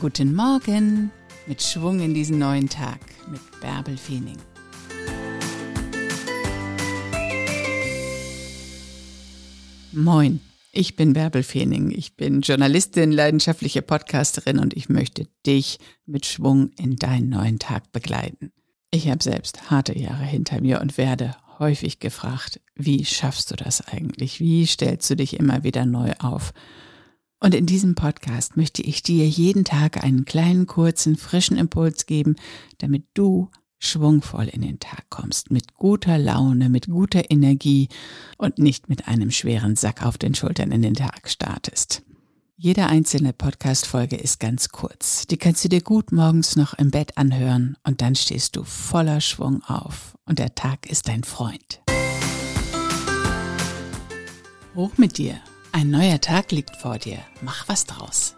Guten Morgen mit Schwung in diesen neuen Tag mit Bärbel Feening. Moin, ich bin Bärbel Feening. Ich bin Journalistin, leidenschaftliche Podcasterin und ich möchte dich mit Schwung in deinen neuen Tag begleiten. Ich habe selbst harte Jahre hinter mir und werde häufig gefragt, wie schaffst du das eigentlich? Wie stellst du dich immer wieder neu auf? Und in diesem Podcast möchte ich dir jeden Tag einen kleinen, kurzen, frischen Impuls geben, damit du schwungvoll in den Tag kommst, mit guter Laune, mit guter Energie und nicht mit einem schweren Sack auf den Schultern in den Tag startest. Jede einzelne Podcast-Folge ist ganz kurz. Die kannst du dir gut morgens noch im Bett anhören und dann stehst du voller Schwung auf und der Tag ist dein Freund. Hoch mit dir ein neuer Tag liegt vor dir. Mach was draus.